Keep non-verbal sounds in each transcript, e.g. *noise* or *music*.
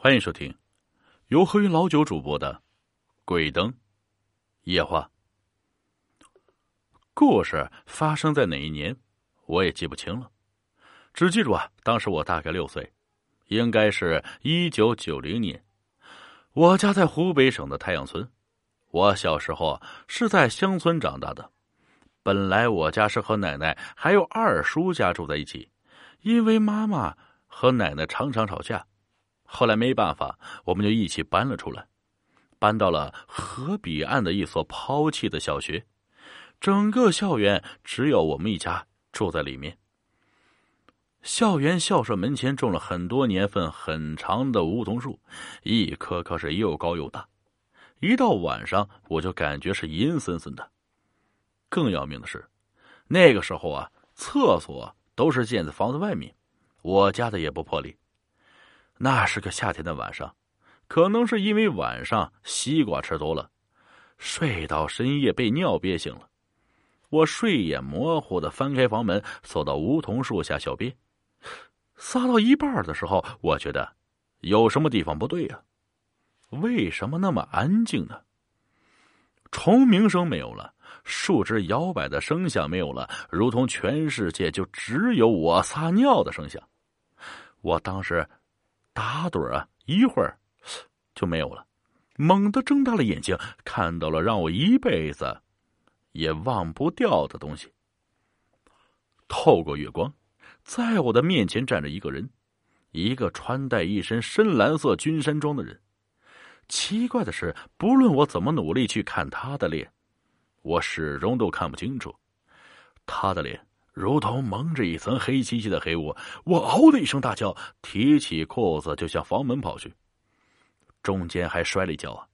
欢迎收听由何云老九主播的《鬼灯夜话》。故事发生在哪一年，我也记不清了，只记住啊，当时我大概六岁，应该是一九九零年。我家在湖北省的太阳村，我小时候是在乡村长大的。本来我家是和奶奶还有二叔家住在一起，因为妈妈和奶奶常常吵架。后来没办法，我们就一起搬了出来，搬到了河彼岸的一所抛弃的小学。整个校园只有我们一家住在里面。校园校舍门前种了很多年份很长的梧桐树，一棵棵是又高又大。一到晚上，我就感觉是阴森森的。更要命的是，那个时候啊，厕所都是建在房子外面，我家的也不破例。那是个夏天的晚上，可能是因为晚上西瓜吃多了，睡到深夜被尿憋醒了。我睡眼模糊的翻开房门，走到梧桐树下小便。撒到一半的时候，我觉得有什么地方不对呀？为什么那么安静呢？虫鸣声没有了，树枝摇摆的声响没有了，如同全世界就只有我撒尿的声响。我当时。打盹啊，一会儿 *sniffs* 就没有了。猛地睁大了眼睛，看到了让我一辈子也忘不掉的东西。透过月光，在我的面前站着一个人，一个穿戴一身深蓝色军山装的人。奇怪的是，不论我怎么努力去看他的脸，我始终都看不清楚他的脸。如同蒙着一层黑漆漆的黑雾，我嗷的一声大叫，提起裤子就向房门跑去，中间还摔了一跤啊！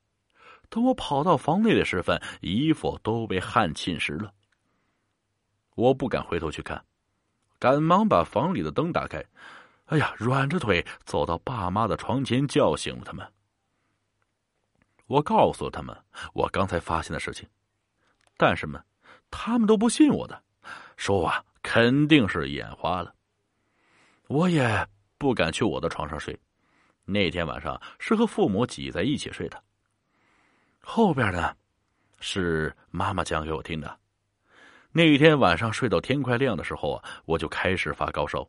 等我跑到房内的时分，衣服都被汗浸湿了。我不敢回头去看，赶忙把房里的灯打开。哎呀，软着腿走到爸妈的床前，叫醒了他们。我告诉他们我刚才发现的事情，但是们，他们都不信我的，说啊。肯定是眼花了，我也不敢去我的床上睡。那天晚上是和父母挤在一起睡的。后边呢，是妈妈讲给我听的。那一天晚上睡到天快亮的时候啊，我就开始发高烧，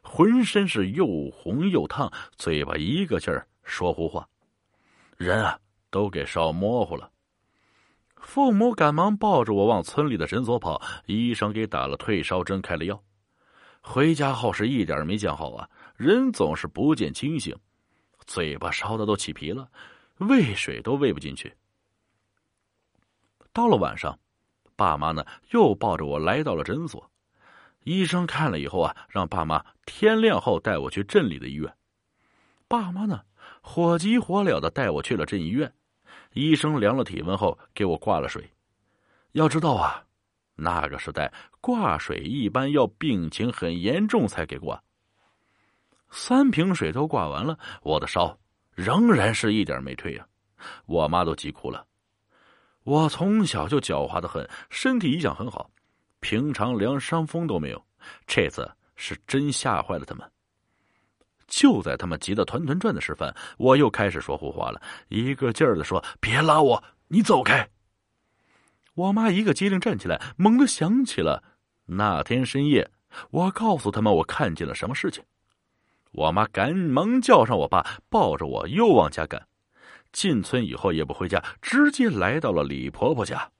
浑身是又红又烫，嘴巴一个劲儿说胡话，人啊都给烧模糊了。父母赶忙抱着我往村里的诊所跑，医生给打了退烧针，开了药。回家后是一点没见好啊，人总是不见清醒，嘴巴烧的都起皮了，喂水都喂不进去。到了晚上，爸妈呢又抱着我来到了诊所，医生看了以后啊，让爸妈天亮后带我去镇里的医院。爸妈呢火急火燎的带我去了镇医院。医生量了体温后，给我挂了水。要知道啊，那个时代挂水一般要病情很严重才给挂。三瓶水都挂完了，我的烧仍然是一点没退呀，我妈都急哭了。我从小就狡猾的很，身体一向很好，平常连伤风都没有，这次是真吓坏了他们。就在他们急得团团转的时分，我又开始说胡话了，一个劲儿的说：“别拉我，你走开。”我妈一个机灵站起来，猛地想起了那天深夜，我告诉他们我看见了什么事情。我妈赶忙叫上我爸，抱着我又往家赶。进村以后也不回家，直接来到了李婆婆家。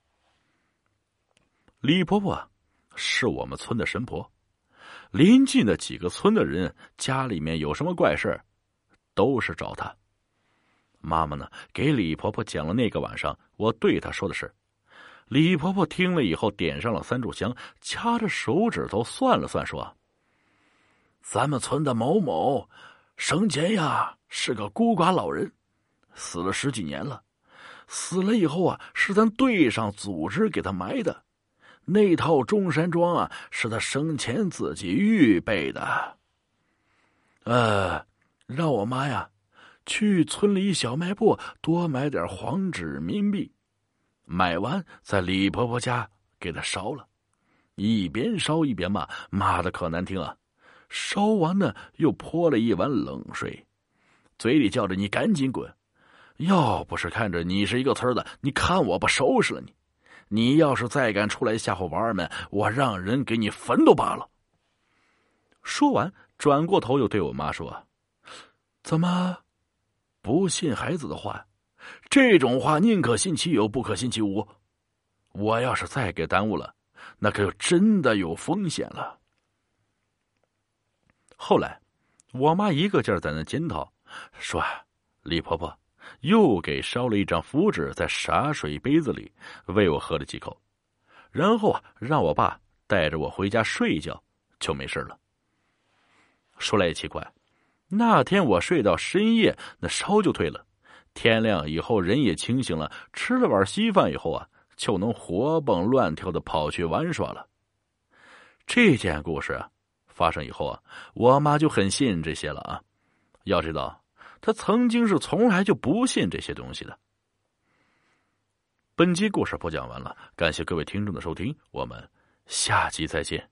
李婆婆是我们村的神婆。临近的几个村的人家里面有什么怪事都是找他。妈妈呢，给李婆婆讲了那个晚上我对她说的事。李婆婆听了以后，点上了三炷香，掐着手指头算了算，说：“咱们村的某某生前呀是个孤寡老人，死了十几年了。死了以后啊，是咱队上组织给他埋的。”那套中山装啊，是他生前自己预备的。呃，让我妈呀，去村里小卖部多买点黄纸冥币，买完在李婆婆家给他烧了。一边烧一边骂，骂的可难听啊！烧完呢，又泼了一碗冷水。嘴里叫着你赶紧滚。要不是看着你是一个村的，你看我不收拾了你！你要是再敢出来吓唬娃儿们，我让人给你坟都扒了。说完，转过头又对我妈说：“怎么不信孩子的话？这种话宁可信其有，不可信其无。我要是再给耽误了，那可就真的有风险了。”后来，我妈一个劲儿在那检讨，说：“李婆婆。”又给烧了一张符纸，在洒水杯子里喂我喝了几口，然后啊，让我爸带着我回家睡一觉，就没事了。说来也奇怪，那天我睡到深夜，那烧就退了，天亮以后人也清醒了，吃了碗稀饭以后啊，就能活蹦乱跳的跑去玩耍了。这件故事啊，发生以后啊，我妈就很信这些了啊，要知道。他曾经是从来就不信这些东西的。本集故事播讲完了，感谢各位听众的收听，我们下集再见。